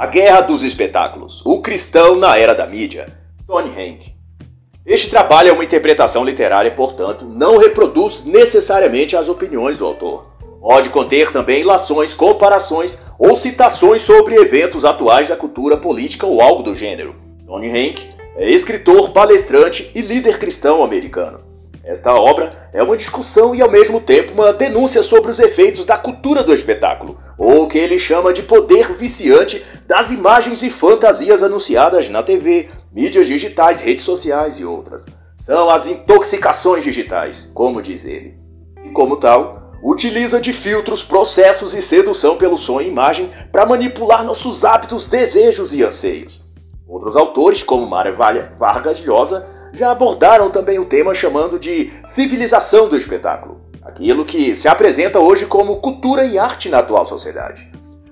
A Guerra dos Espetáculos, o cristão na era da mídia, Tony Hank. Este trabalho é uma interpretação literária, portanto, não reproduz necessariamente as opiniões do autor. Pode conter também ilações, comparações ou citações sobre eventos atuais da cultura política ou algo do gênero. Tony Hank é escritor, palestrante e líder cristão americano. Esta obra é uma discussão e ao mesmo tempo uma denúncia sobre os efeitos da cultura do espetáculo, ou o que ele chama de poder viciante das imagens e fantasias anunciadas na TV, mídias digitais, redes sociais e outras. São as intoxicações digitais, como diz ele. E como tal, utiliza de filtros, processos e sedução pelo som e imagem para manipular nossos hábitos, desejos e anseios. Outros autores, como Mário Vargas Llosa, já abordaram também o tema chamando de civilização do espetáculo, aquilo que se apresenta hoje como cultura e arte na atual sociedade.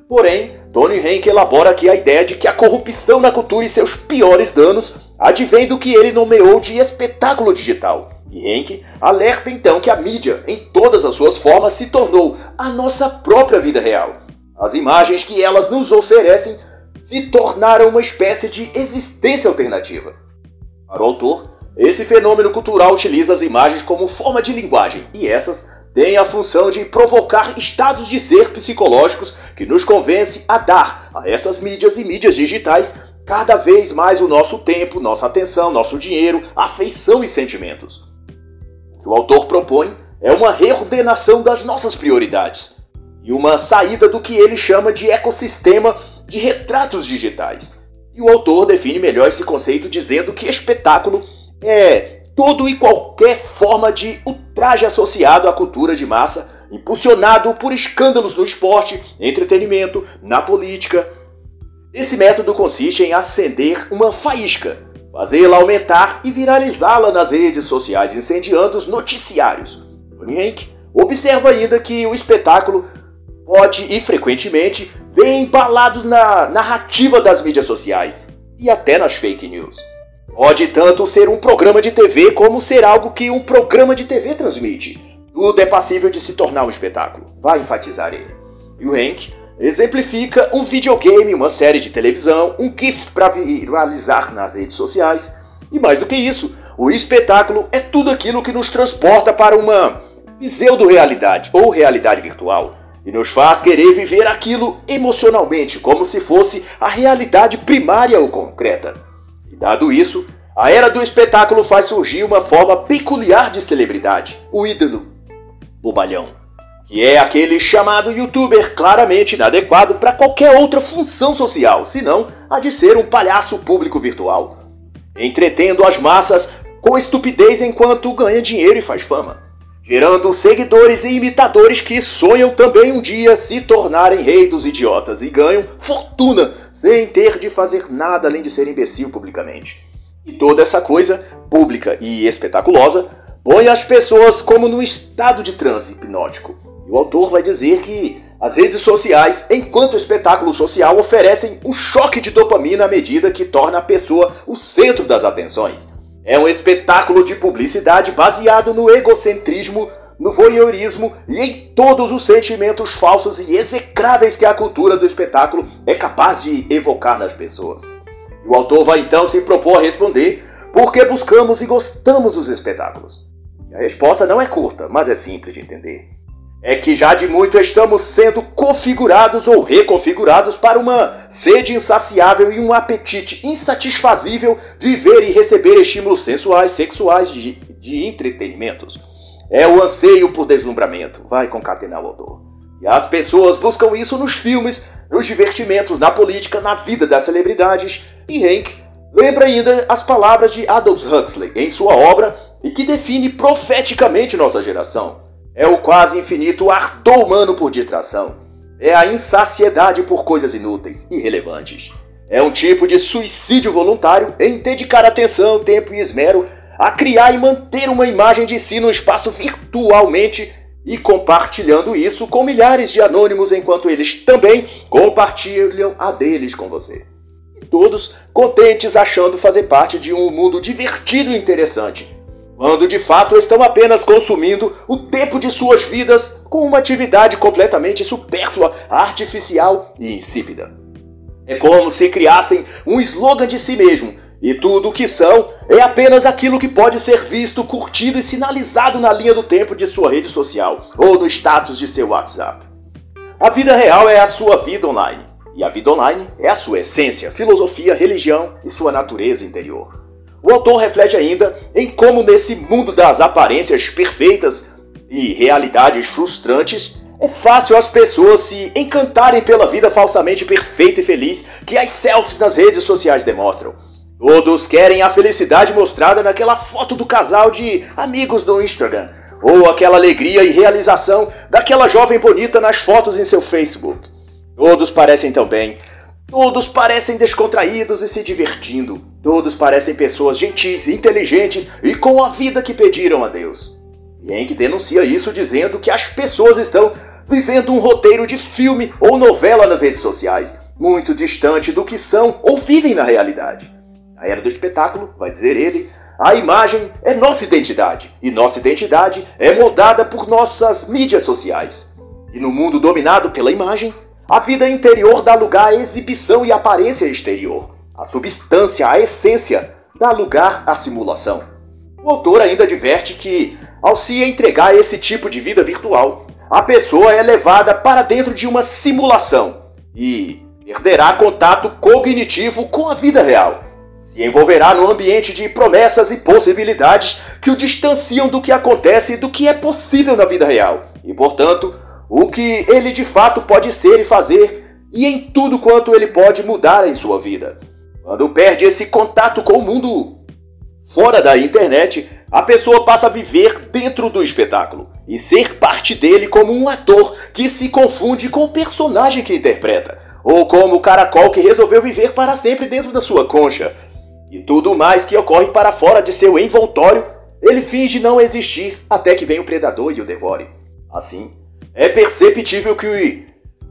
Porém, Tony Henke elabora aqui a ideia de que a corrupção na cultura e seus piores danos advém do que ele nomeou de espetáculo digital. E Henke alerta então que a mídia, em todas as suas formas, se tornou a nossa própria vida real. As imagens que elas nos oferecem se tornaram uma espécie de existência alternativa. Para o autor, esse fenômeno cultural utiliza as imagens como forma de linguagem, e essas têm a função de provocar estados de ser psicológicos que nos convence a dar a essas mídias e mídias digitais cada vez mais o nosso tempo, nossa atenção, nosso dinheiro, afeição e sentimentos. O que o autor propõe é uma reordenação das nossas prioridades e uma saída do que ele chama de ecossistema de retratos digitais. E o autor define melhor esse conceito dizendo que espetáculo é todo e qualquer forma de ultraje associado à cultura de massa, impulsionado por escândalos no esporte, entretenimento, na política. Esse método consiste em acender uma faísca, fazê-la aumentar e viralizá-la nas redes sociais, incendiando os noticiários. Hank observa ainda que o espetáculo pode e frequentemente vem embalados na narrativa das mídias sociais e até nas fake news. Pode tanto ser um programa de TV como ser algo que um programa de TV transmite. Tudo é passível de se tornar um espetáculo, vai enfatizar ele. E o Hank exemplifica um videogame, uma série de televisão, um GIF para viralizar nas redes sociais. E mais do que isso, o espetáculo é tudo aquilo que nos transporta para uma pseudo-realidade ou realidade virtual e nos faz querer viver aquilo emocionalmente, como se fosse a realidade primária ou concreta. E dado isso, a era do espetáculo faz surgir uma forma peculiar de celebridade, o ídolo, o balhão, que é aquele chamado youtuber claramente inadequado para qualquer outra função social, senão a de ser um palhaço público virtual, entretendo as massas com estupidez enquanto ganha dinheiro e faz fama gerando seguidores e imitadores que sonham também um dia se tornarem rei dos idiotas e ganham fortuna sem ter de fazer nada além de ser imbecil publicamente. E toda essa coisa, pública e espetaculosa, põe as pessoas como num estado de transe hipnótico. E o autor vai dizer que as redes sociais, enquanto espetáculo social, oferecem um choque de dopamina à medida que torna a pessoa o centro das atenções. É um espetáculo de publicidade baseado no egocentrismo, no voyeurismo e em todos os sentimentos falsos e execráveis que a cultura do espetáculo é capaz de evocar nas pessoas. O autor vai então se propor a responder por que buscamos e gostamos dos espetáculos. A resposta não é curta, mas é simples de entender é que já de muito estamos sendo configurados ou reconfigurados para uma sede insaciável e um apetite insatisfazível de ver e receber estímulos sensuais, sexuais, de, de entretenimentos. É o anseio por deslumbramento, vai concatenar o autor. E as pessoas buscam isso nos filmes, nos divertimentos, na política, na vida das celebridades. E Hank lembra ainda as palavras de Aldous Huxley em sua obra e que define profeticamente nossa geração. É o quase infinito ardor humano por distração. É a insaciedade por coisas inúteis, irrelevantes. É um tipo de suicídio voluntário em dedicar atenção, tempo e esmero a criar e manter uma imagem de si no espaço virtualmente e compartilhando isso com milhares de anônimos enquanto eles também compartilham a deles com você. todos contentes achando fazer parte de um mundo divertido e interessante, quando de fato estão apenas consumindo o tempo de suas vidas com uma atividade completamente supérflua, artificial e insípida. É como se criassem um slogan de si mesmo, e tudo o que são é apenas aquilo que pode ser visto, curtido e sinalizado na linha do tempo de sua rede social ou no status de seu WhatsApp. A vida real é a sua vida online, e a vida online é a sua essência, filosofia, religião e sua natureza interior. O autor reflete ainda em como, nesse mundo das aparências perfeitas e realidades frustrantes, é fácil as pessoas se encantarem pela vida falsamente perfeita e feliz que as selfies nas redes sociais demonstram. Todos querem a felicidade mostrada naquela foto do casal de amigos do Instagram, ou aquela alegria e realização daquela jovem bonita nas fotos em seu Facebook. Todos parecem tão bem, todos parecem descontraídos e se divertindo, todos parecem pessoas gentis, inteligentes e com a vida que pediram a Deus. Yank denuncia isso dizendo que as pessoas estão vivendo um roteiro de filme ou novela nas redes sociais, muito distante do que são ou vivem na realidade. Na era do espetáculo, vai dizer ele, a imagem é nossa identidade, e nossa identidade é moldada por nossas mídias sociais. E no mundo dominado pela imagem, a vida interior dá lugar à exibição e aparência exterior. A substância, a essência, dá lugar à simulação. O autor ainda adverte que, ao se entregar a esse tipo de vida virtual, a pessoa é levada para dentro de uma simulação e perderá contato cognitivo com a vida real. Se envolverá no ambiente de promessas e possibilidades que o distanciam do que acontece e do que é possível na vida real, e portanto, o que ele de fato pode ser e fazer, e em tudo quanto ele pode mudar em sua vida. Quando perde esse contato com o mundo fora da internet, a pessoa passa a viver dentro do espetáculo e ser parte dele como um ator que se confunde com o personagem que interpreta, ou como o caracol que resolveu viver para sempre dentro da sua concha. E tudo mais que ocorre para fora de seu envoltório, ele finge não existir até que venha o predador e o devore. Assim, é perceptível que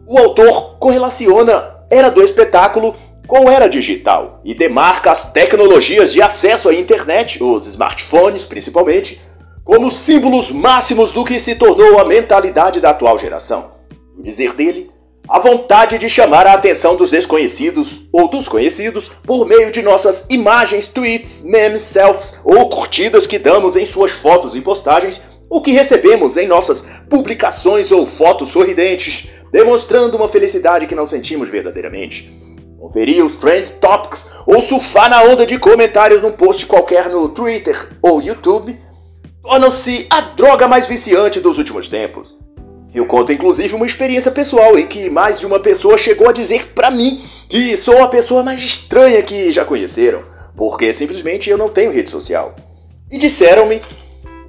o autor correlaciona era do espetáculo com era digital e demarca as tecnologias de acesso à internet, os smartphones principalmente, como símbolos máximos do que se tornou a mentalidade da atual geração. No dizer dele, a vontade de chamar a atenção dos desconhecidos ou dos conhecidos por meio de nossas imagens, tweets, memes, selfies ou curtidas que damos em suas fotos e postagens, o que recebemos em nossas publicações ou fotos sorridentes, demonstrando uma felicidade que não sentimos verdadeiramente. Conferir os Trend Topics ou surfar na onda de comentários num post qualquer no Twitter ou YouTube tornam-se a droga mais viciante dos últimos tempos. Eu conto inclusive uma experiência pessoal em que mais de uma pessoa chegou a dizer para mim que sou a pessoa mais estranha que já conheceram, porque simplesmente eu não tenho rede social. E disseram-me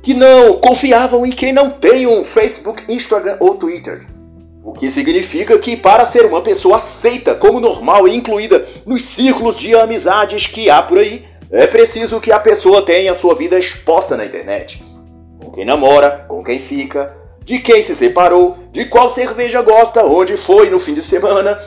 que não confiavam em quem não tem um Facebook, Instagram ou Twitter. O que significa que, para ser uma pessoa aceita como normal e incluída nos círculos de amizades que há por aí, é preciso que a pessoa tenha sua vida exposta na internet. Com quem namora, com quem fica, de quem se separou, de qual cerveja gosta, onde foi no fim de semana,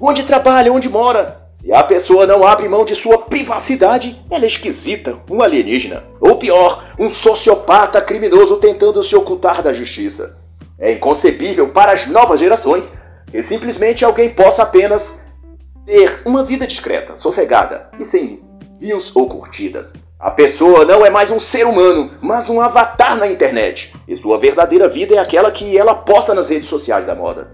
onde trabalha, onde mora. Se a pessoa não abre mão de sua privacidade, ela é esquisita, um alienígena. Ou pior, um sociopata criminoso tentando se ocultar da justiça. É inconcebível para as novas gerações que simplesmente alguém possa apenas ter uma vida discreta, sossegada e sem views ou curtidas. A pessoa não é mais um ser humano, mas um avatar na internet. E sua verdadeira vida é aquela que ela posta nas redes sociais da moda.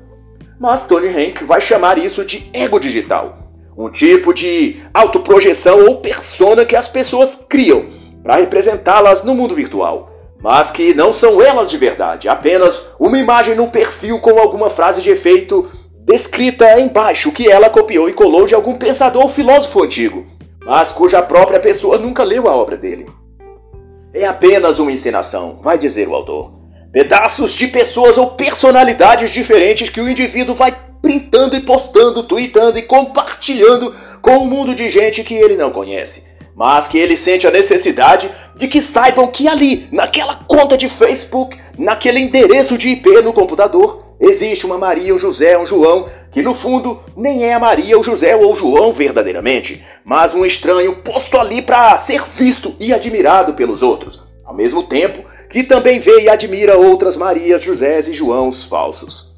Mas Tony Hank vai chamar isso de ego digital. Um tipo de autoprojeção ou persona que as pessoas criam para representá-las no mundo virtual. Mas que não são elas de verdade, apenas uma imagem no perfil com alguma frase de efeito descrita embaixo que ela copiou e colou de algum pensador ou filósofo antigo mas cuja própria pessoa nunca leu a obra dele. É apenas uma encenação, vai dizer o autor. Pedaços de pessoas ou personalidades diferentes que o indivíduo vai printando e postando, tweetando e compartilhando com um mundo de gente que ele não conhece. Mas que ele sente a necessidade de que saibam que ali, naquela conta de Facebook, naquele endereço de IP no computador, existe uma Maria, um José, um João, que no fundo nem é a Maria, o José ou o João verdadeiramente, mas um estranho posto ali para ser visto e admirado pelos outros, ao mesmo tempo que também vê e admira outras Marias, Josés e Joãos falsos.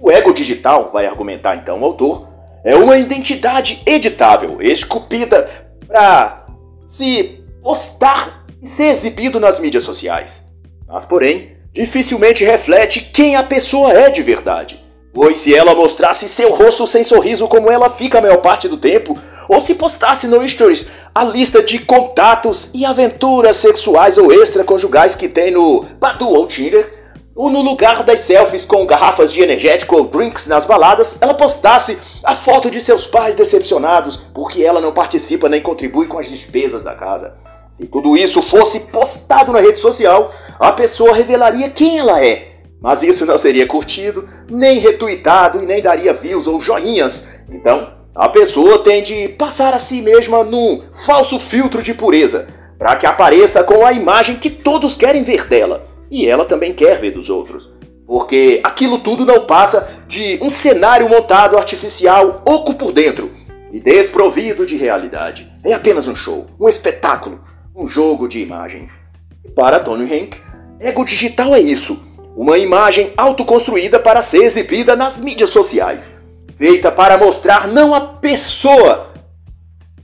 O ego digital, vai argumentar então o autor, é uma identidade editável, esculpida para se postar e ser exibido nas mídias sociais. Mas, porém, dificilmente reflete quem a pessoa é de verdade. Pois se ela mostrasse seu rosto sem sorriso como ela fica a maior parte do tempo, ou se postasse no Stories a lista de contatos e aventuras sexuais ou extraconjugais que tem no Badu ou Tinder, ou no lugar das selfies com garrafas de energético ou drinks nas baladas, ela postasse a foto de seus pais decepcionados porque ela não participa nem contribui com as despesas da casa. Se tudo isso fosse postado na rede social, a pessoa revelaria quem ela é. Mas isso não seria curtido, nem retweetado e nem daria views ou joinhas. Então, a pessoa tem de passar a si mesma num falso filtro de pureza, para que apareça com a imagem que todos querem ver dela, e ela também quer ver dos outros. Porque aquilo tudo não passa de um cenário montado artificial, oco por dentro e desprovido de realidade. É apenas um show, um espetáculo, um jogo de imagens. E para Tony Hank, ego digital é isso: uma imagem autoconstruída para ser exibida nas mídias sociais feita para mostrar não a pessoa,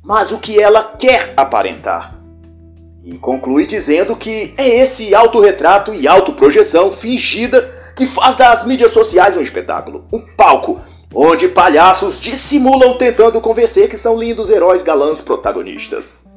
mas o que ela quer aparentar. E conclui dizendo que é esse autorretrato e autoprojeção fingida que faz das mídias sociais um espetáculo, um palco, onde palhaços dissimulam tentando convencer que são lindos heróis galãs protagonistas.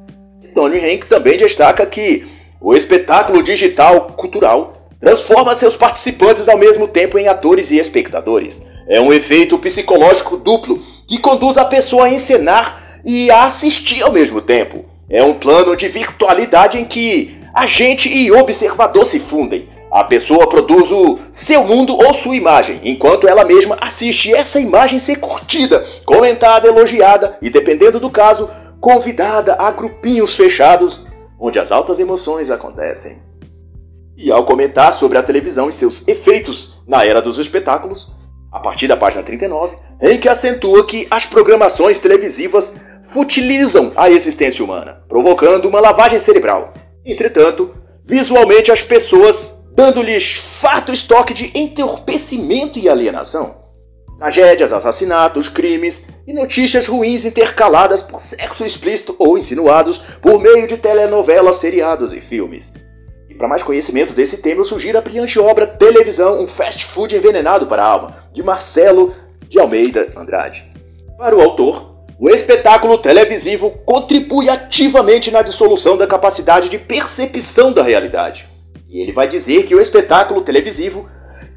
Tony Hank também destaca que o espetáculo digital cultural transforma seus participantes ao mesmo tempo em atores e espectadores, é um efeito psicológico duplo que conduz a pessoa a encenar e a assistir ao mesmo tempo. É um plano de virtualidade em que agente e observador se fundem. A pessoa produz o seu mundo ou sua imagem, enquanto ela mesma assiste essa imagem ser curtida, comentada, elogiada e, dependendo do caso, convidada a grupinhos fechados onde as altas emoções acontecem. E ao comentar sobre a televisão e seus efeitos na era dos espetáculos, a partir da página 39, em que acentua que as programações televisivas futilizam a existência humana, provocando uma lavagem cerebral. Entretanto, visualmente as pessoas dando-lhes farto estoque de entorpecimento e alienação. Tragédias, assassinatos, crimes e notícias ruins intercaladas por sexo explícito ou insinuados por meio de telenovelas, seriados e filmes. Para mais conhecimento desse tema, eu sugiro a brilhante obra Televisão, um fast food envenenado para a alma, de Marcelo de Almeida Andrade. Para o autor, o espetáculo televisivo contribui ativamente na dissolução da capacidade de percepção da realidade. E ele vai dizer que o espetáculo televisivo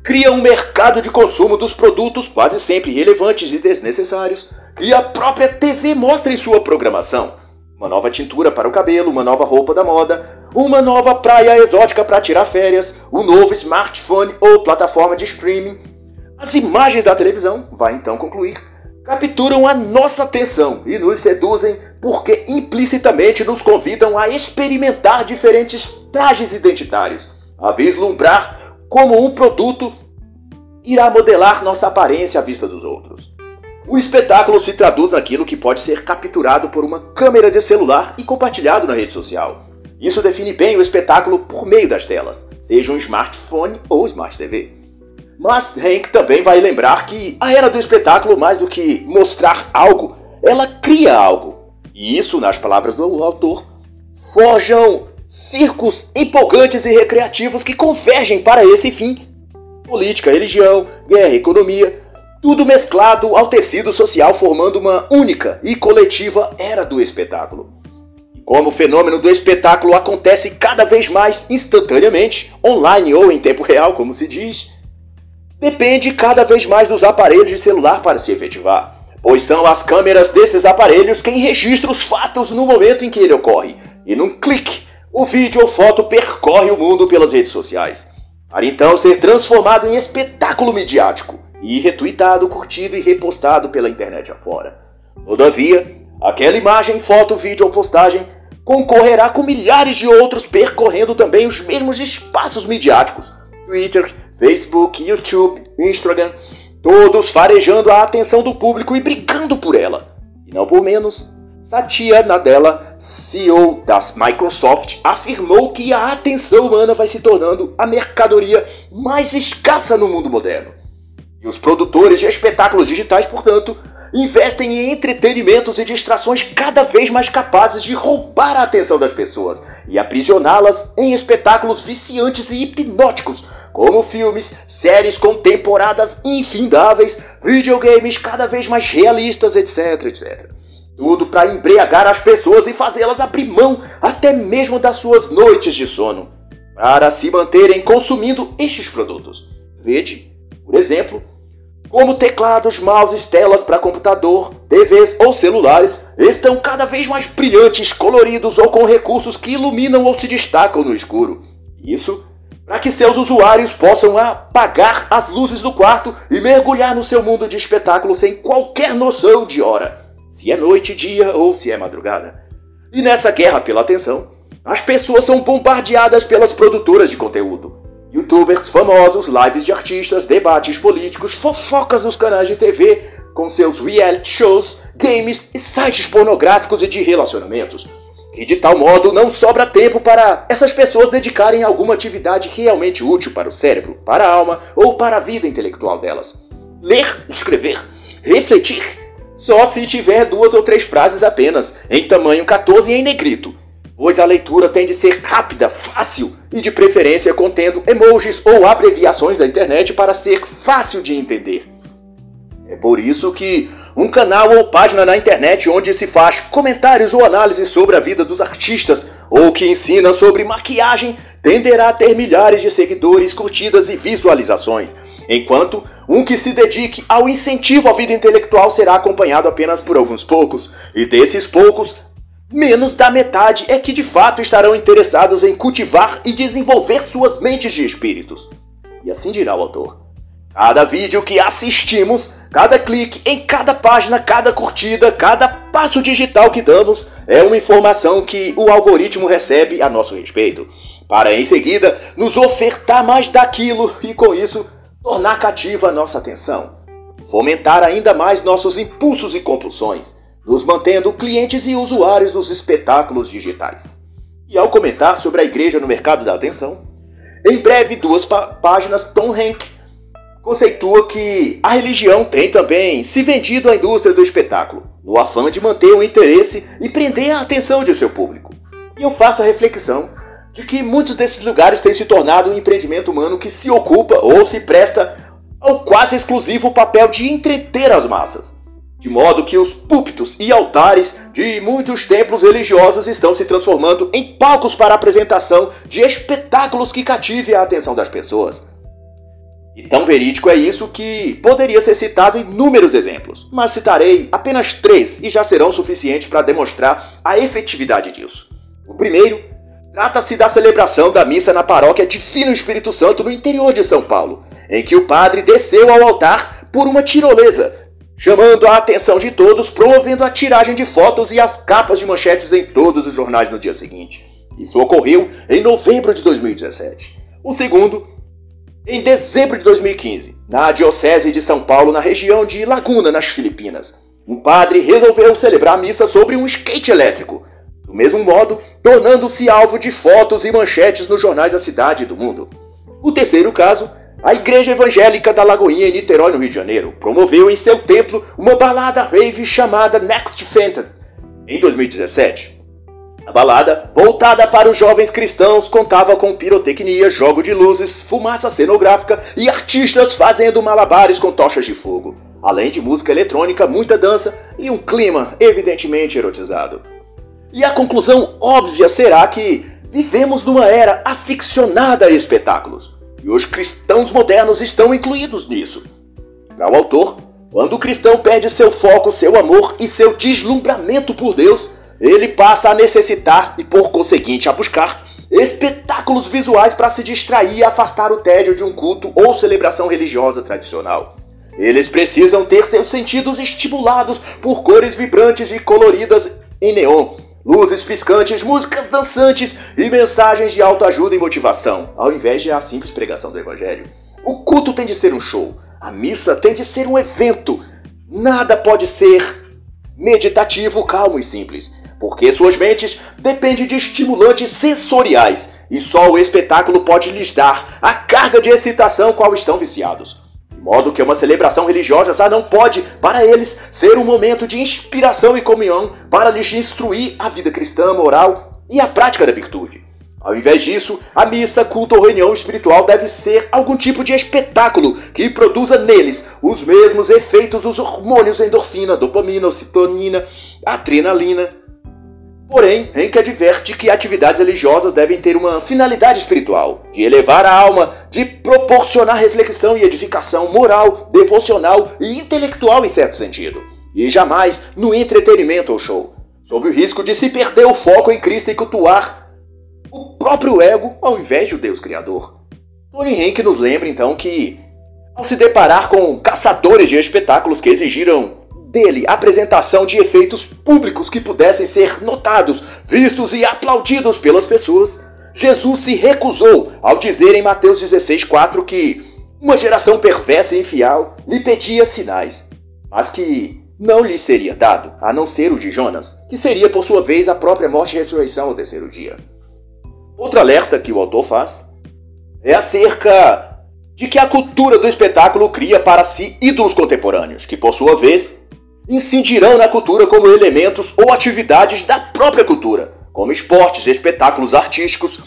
cria um mercado de consumo dos produtos quase sempre irrelevantes e desnecessários que a própria TV mostra em sua programação. Uma nova tintura para o cabelo, uma nova roupa da moda, uma nova praia exótica para tirar férias, um novo smartphone ou plataforma de streaming. As imagens da televisão, vai então concluir, capturam a nossa atenção e nos seduzem porque implicitamente nos convidam a experimentar diferentes trajes identitários, a vislumbrar como um produto irá modelar nossa aparência à vista dos outros. O espetáculo se traduz naquilo que pode ser capturado por uma câmera de celular e compartilhado na rede social. Isso define bem o espetáculo por meio das telas, seja um smartphone ou smart TV. Mas Hank também vai lembrar que a era do espetáculo, mais do que mostrar algo, ela cria algo. E isso, nas palavras do autor, forjam circos empolgantes e recreativos que convergem para esse fim. Política, religião, guerra, economia, tudo mesclado ao tecido social formando uma única e coletiva era do espetáculo. Como o fenômeno do espetáculo acontece cada vez mais instantaneamente, online ou em tempo real, como se diz, depende cada vez mais dos aparelhos de celular para se efetivar, pois são as câmeras desses aparelhos quem registra os fatos no momento em que ele ocorre, e num clique, o vídeo ou foto percorre o mundo pelas redes sociais, para então ser transformado em espetáculo midiático e retweetado, curtido e repostado pela internet afora. Todavia, aquela imagem, foto, vídeo ou postagem concorrerá com milhares de outros percorrendo também os mesmos espaços midiáticos: Twitter, Facebook, YouTube, Instagram, todos farejando a atenção do público e brigando por ela. E não por menos, Satya Nadella, CEO da Microsoft, afirmou que a atenção humana vai se tornando a mercadoria mais escassa no mundo moderno. E os produtores de espetáculos digitais, portanto, investem em entretenimentos e distrações cada vez mais capazes de roubar a atenção das pessoas e aprisioná-las em espetáculos viciantes e hipnóticos, como filmes, séries com temporadas infindáveis, videogames cada vez mais realistas, etc, etc. Tudo para embriagar as pessoas e fazê-las abrir mão até mesmo das suas noites de sono, para se manterem consumindo estes produtos. Vede, por exemplo, como teclados, mouses, telas para computador, TVs ou celulares estão cada vez mais brilhantes, coloridos ou com recursos que iluminam ou se destacam no escuro. Isso para que seus usuários possam apagar as luzes do quarto e mergulhar no seu mundo de espetáculo sem qualquer noção de hora, se é noite, dia ou se é madrugada. E nessa guerra pela atenção, as pessoas são bombardeadas pelas produtoras de conteúdo Youtubers famosos, lives de artistas, debates políticos, fofocas nos canais de TV, com seus reality shows, games e sites pornográficos e de relacionamentos. E de tal modo não sobra tempo para essas pessoas dedicarem alguma atividade realmente útil para o cérebro, para a alma ou para a vida intelectual delas. Ler, escrever, refletir, só se tiver duas ou três frases apenas, em tamanho 14 e em negrito, pois a leitura tem de ser rápida, fácil e de preferência contendo emojis ou abreviações da internet para ser fácil de entender. É por isso que um canal ou página na internet onde se faz comentários ou análises sobre a vida dos artistas ou que ensina sobre maquiagem tenderá a ter milhares de seguidores, curtidas e visualizações, enquanto um que se dedique ao incentivo à vida intelectual será acompanhado apenas por alguns poucos, e desses poucos, Menos da metade é que de fato estarão interessados em cultivar e desenvolver suas mentes de espíritos. E assim dirá o autor. Cada vídeo que assistimos, cada clique em cada página, cada curtida, cada passo digital que damos é uma informação que o algoritmo recebe a nosso respeito, para em seguida nos ofertar mais daquilo e com isso tornar cativa a nossa atenção, fomentar ainda mais nossos impulsos e compulsões nos mantendo clientes e usuários dos espetáculos digitais. E ao comentar sobre a igreja no mercado da atenção, em breve duas páginas Tom Hank conceitua que a religião tem também se vendido à indústria do espetáculo, no afã de manter o interesse e prender a atenção de seu público. E eu faço a reflexão de que muitos desses lugares têm se tornado um empreendimento humano que se ocupa ou se presta ao quase exclusivo papel de entreter as massas de modo que os púlpitos e altares de muitos templos religiosos estão se transformando em palcos para a apresentação de espetáculos que cativem a atenção das pessoas. E tão verídico é isso que poderia ser citado inúmeros exemplos, mas citarei apenas três e já serão suficientes para demonstrar a efetividade disso. O primeiro trata-se da celebração da missa na paróquia Divino Espírito Santo no interior de São Paulo, em que o padre desceu ao altar por uma tirolesa chamando a atenção de todos, promovendo a tiragem de fotos e as capas de manchetes em todos os jornais no dia seguinte. Isso ocorreu em novembro de 2017. O segundo, em dezembro de 2015, na Diocese de São Paulo, na região de Laguna, nas Filipinas. Um padre resolveu celebrar a missa sobre um skate elétrico, do mesmo modo, tornando-se alvo de fotos e manchetes nos jornais da cidade e do mundo. O terceiro caso a Igreja Evangélica da Lagoinha em Niterói, no Rio de Janeiro, promoveu em seu templo uma balada rave chamada Next Fantasy em 2017. A balada, voltada para os jovens cristãos, contava com pirotecnia, jogo de luzes, fumaça cenográfica e artistas fazendo malabares com tochas de fogo, além de música eletrônica, muita dança e um clima evidentemente erotizado. E a conclusão óbvia será que vivemos numa era aficionada a espetáculos e os cristãos modernos estão incluídos nisso. Para o autor, quando o cristão perde seu foco, seu amor e seu deslumbramento por Deus, ele passa a necessitar e, por conseguinte, a buscar espetáculos visuais para se distrair e afastar o tédio de um culto ou celebração religiosa tradicional. Eles precisam ter seus sentidos estimulados por cores vibrantes e coloridas em neon, luzes piscantes, músicas dançantes e mensagens de autoajuda e motivação, ao invés de a simples pregação do Evangelho. O culto tem de ser um show, a missa tem de ser um evento. Nada pode ser meditativo, calmo e simples, porque suas mentes dependem de estimulantes sensoriais e só o espetáculo pode lhes dar a carga de excitação qual estão viciados. de modo que uma celebração religiosa já não pode, para eles, ser um momento de inspiração e comunhão para lhes instruir a vida cristã, moral e a prática da virtude. Ao invés disso, a missa, culto ou reunião espiritual deve ser algum tipo de espetáculo que produza neles os mesmos efeitos dos hormônios endorfina, dopamina, ocitonina, adrenalina. Porém, Henke adverte que atividades religiosas devem ter uma finalidade espiritual, de elevar a alma, de proporcionar reflexão e edificação moral, devocional e intelectual em certo sentido, e jamais no entretenimento ou show, sob o risco de se perder o foco em Cristo e cultuar o próprio ego ao invés de o Deus Criador. Tony Henk nos lembra então que, ao se deparar com caçadores de espetáculos que exigiram dele apresentação de efeitos públicos que pudessem ser notados, vistos e aplaudidos pelas pessoas, Jesus se recusou ao dizer em Mateus 16,4 que uma geração perversa e infiel lhe pedia sinais, mas que não lhe seria dado, a não ser o de Jonas, que seria por sua vez a própria morte e ressurreição ao terceiro dia. Outro alerta que o autor faz é acerca de que a cultura do espetáculo cria para si ídolos contemporâneos, que por sua vez incidirão na cultura como elementos ou atividades da própria cultura, como esportes, espetáculos artísticos,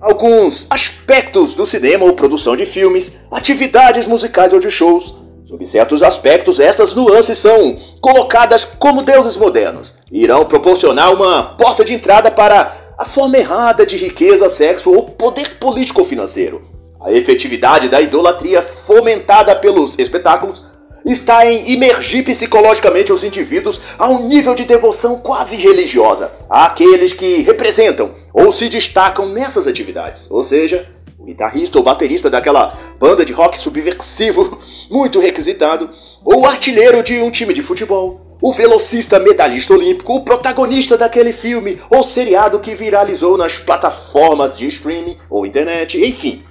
alguns aspectos do cinema ou produção de filmes, atividades musicais ou de shows. Sob certos aspectos, essas nuances são colocadas como deuses modernos e irão proporcionar uma porta de entrada para a forma errada de riqueza, sexo ou poder político ou financeiro. A efetividade da idolatria fomentada pelos espetáculos está em imergir psicologicamente os indivíduos a um nível de devoção quase religiosa àqueles que representam ou se destacam nessas atividades. Ou seja, o guitarrista ou baterista daquela banda de rock subversivo muito requisitado, ou o artilheiro de um time de futebol, o velocista medalhista olímpico, o protagonista daquele filme ou seriado que viralizou nas plataformas de streaming ou internet, enfim.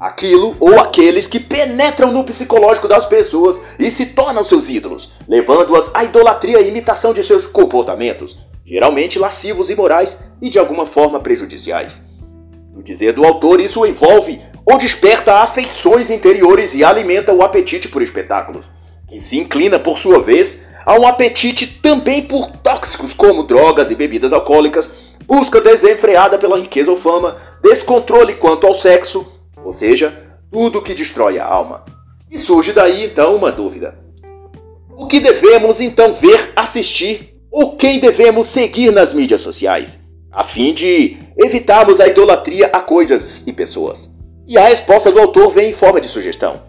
Aquilo ou aqueles que penetram no psicológico das pessoas e se tornam seus ídolos, levando-as à idolatria e imitação de seus comportamentos, geralmente lascivos e morais e de alguma forma prejudiciais. No dizer do autor, isso envolve ou desperta afeições interiores e alimenta o apetite por espetáculos, que se inclina, por sua vez, Há um apetite também por tóxicos como drogas e bebidas alcoólicas, busca desenfreada pela riqueza ou fama, descontrole quanto ao sexo, ou seja, tudo que destrói a alma. E surge daí então uma dúvida: o que devemos então ver, assistir? Ou quem devemos seguir nas mídias sociais, a fim de evitarmos a idolatria a coisas e pessoas? E a resposta do autor vem em forma de sugestão: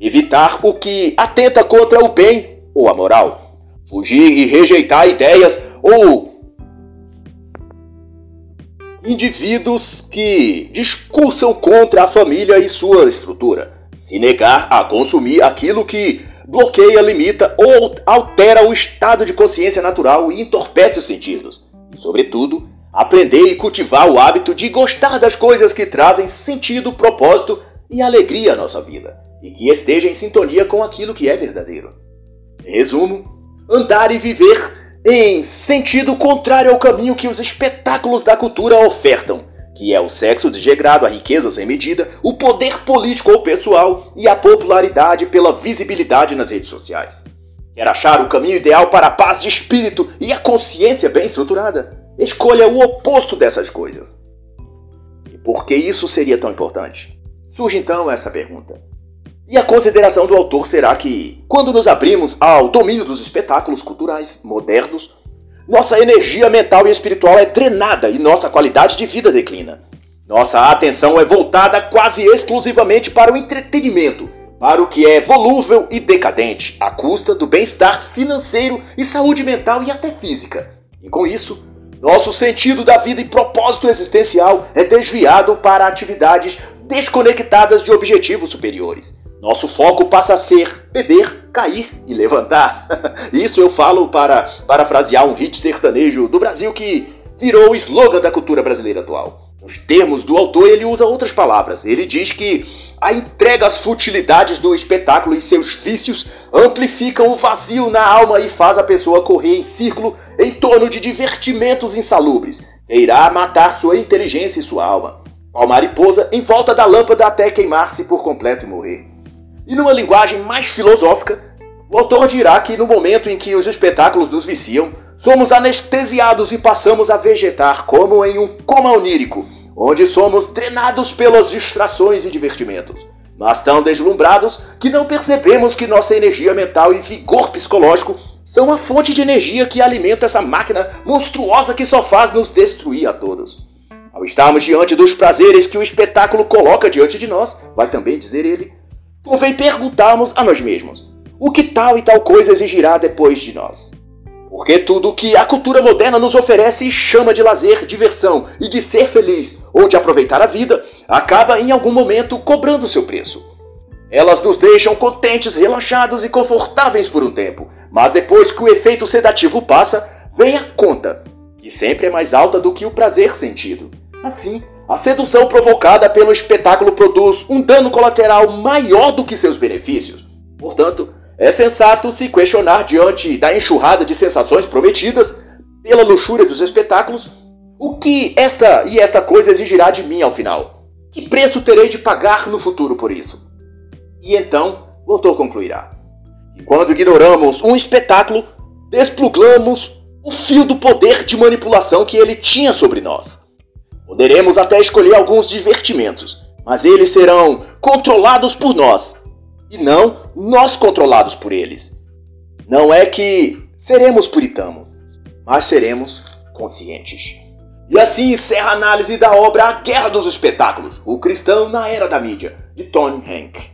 evitar o que atenta contra o bem ou a moral. Fugir e rejeitar ideias ou indivíduos que discursam contra a família e sua estrutura, se negar a consumir aquilo que bloqueia, limita ou altera o estado de consciência natural e entorpece os sentidos. E, sobretudo, aprender e cultivar o hábito de gostar das coisas que trazem sentido, propósito e alegria à nossa vida e que esteja em sintonia com aquilo que é verdadeiro. Resumo, andar e viver em sentido contrário ao caminho que os espetáculos da cultura ofertam, que é o sexo desregrado, a riqueza sem medida, o poder político ou pessoal e a popularidade pela visibilidade nas redes sociais. Quer achar o caminho ideal para a paz de espírito e a consciência bem estruturada? Escolha o oposto dessas coisas. E por que isso seria tão importante? Surge então essa pergunta. E a consideração do autor será que, quando nos abrimos ao domínio dos espetáculos culturais modernos, nossa energia mental e espiritual é drenada e nossa qualidade de vida declina. Nossa atenção é voltada quase exclusivamente para o entretenimento, para o que é volúvel e decadente, à custa do bem-estar financeiro e saúde mental e até física. E com isso, nosso sentido da vida e propósito existencial é desviado para atividades desconectadas de objetivos superiores. Nosso foco passa a ser beber, cair e levantar. Isso eu falo para parafrasear um hit sertanejo do Brasil que virou o slogan da cultura brasileira atual. Nos termos do autor, ele usa outras palavras. Ele diz que a entrega às futilidades do espetáculo e seus vícios amplificam o vazio na alma e faz a pessoa correr em círculo em torno de divertimentos insalubres, que irá matar sua inteligência e sua alma. Qual mariposa em volta da lâmpada até queimar-se por completo e morrer. E numa linguagem mais filosófica, o autor dirá que no momento em que os espetáculos nos viciam, somos anestesiados e passamos a vegetar como em um coma onírico, onde somos treinados pelas distrações e divertimentos, mas tão deslumbrados que não percebemos que nossa energia mental e vigor psicológico são a fonte de energia que alimenta essa máquina monstruosa que só faz nos destruir a todos. Ao estarmos diante dos prazeres que o espetáculo coloca diante de nós, vai também dizer ele, convém perguntarmos a nós mesmos: o que tal e tal coisa exigirá depois de nós? Porque tudo o que a cultura moderna nos oferece e chama de lazer, diversão e de ser feliz ou de aproveitar a vida, acaba em algum momento cobrando seu preço. Elas nos deixam contentes, relaxados e confortáveis por um tempo, mas depois que o efeito sedativo passa, vem a conta, que sempre é mais alta do que o prazer sentido. Assim, a sedução provocada pelo espetáculo produz um dano colateral maior do que seus benefícios. Portanto, é sensato se questionar diante da enxurrada de sensações prometidas pela luxúria dos espetáculos, o que esta e esta coisa exigirá de mim ao final? Que preço terei de pagar no futuro por isso? E então, autor concluirá: quando ignoramos um espetáculo, desplugamos o fio do poder de manipulação que ele tinha sobre nós. Poderemos até escolher alguns divertimentos, mas eles serão controlados por nós e não nós controlados por eles. Não é que seremos puritanos, mas seremos conscientes. E assim encerra a análise da obra A Guerra dos Espetáculos, o cristão na era da mídia, de Tony Hank.